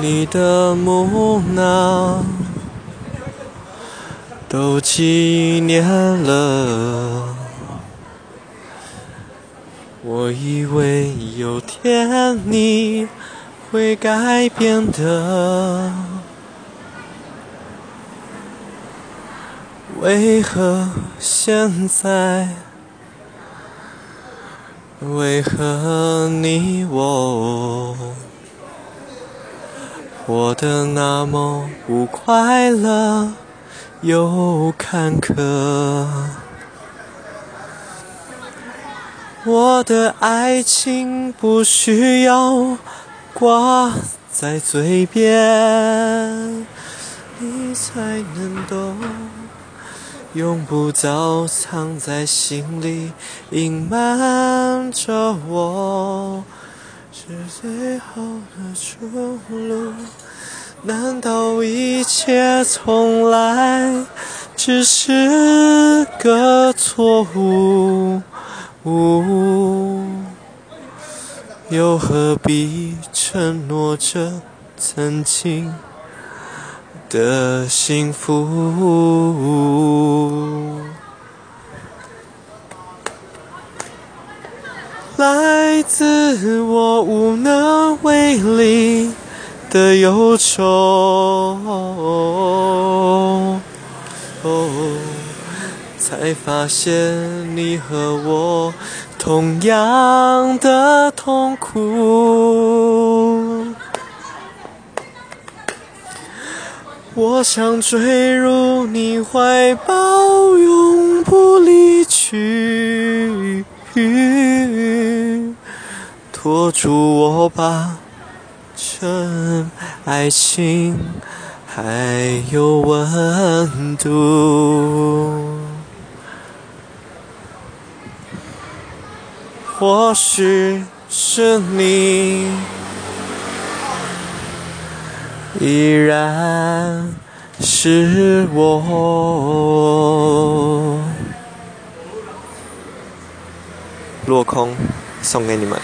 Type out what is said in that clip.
你的木讷，都几年了。我以为有天你会改变的，为何现在？为何你我活得那么不快乐又坎坷？我的爱情不需要挂在嘴边，你才能懂。用不着藏在心里，隐瞒着我，是最后的出路。难道一切从来只是个错误？又何必承诺着曾经？的幸福，来自我的忧愁，哦才发现你和我同样的痛苦。我想坠入你怀抱，永不离去，拖住我吧，趁爱情还有温度。或许是你。依然是我，落空，送给你们。